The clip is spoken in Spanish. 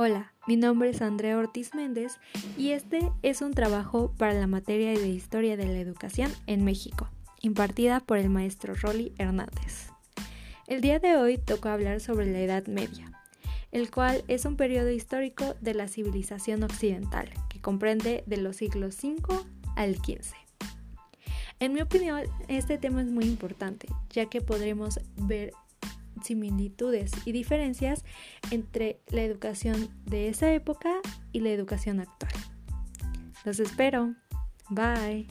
Hola, mi nombre es Andrea Ortiz Méndez y este es un trabajo para la materia de Historia de la Educación en México, impartida por el maestro Rolly Hernández. El día de hoy toca hablar sobre la Edad Media, el cual es un periodo histórico de la civilización occidental que comprende de los siglos V al XV. En mi opinión, este tema es muy importante, ya que podremos ver similitudes y diferencias entre la educación de esa época y la educación actual. Los espero. Bye.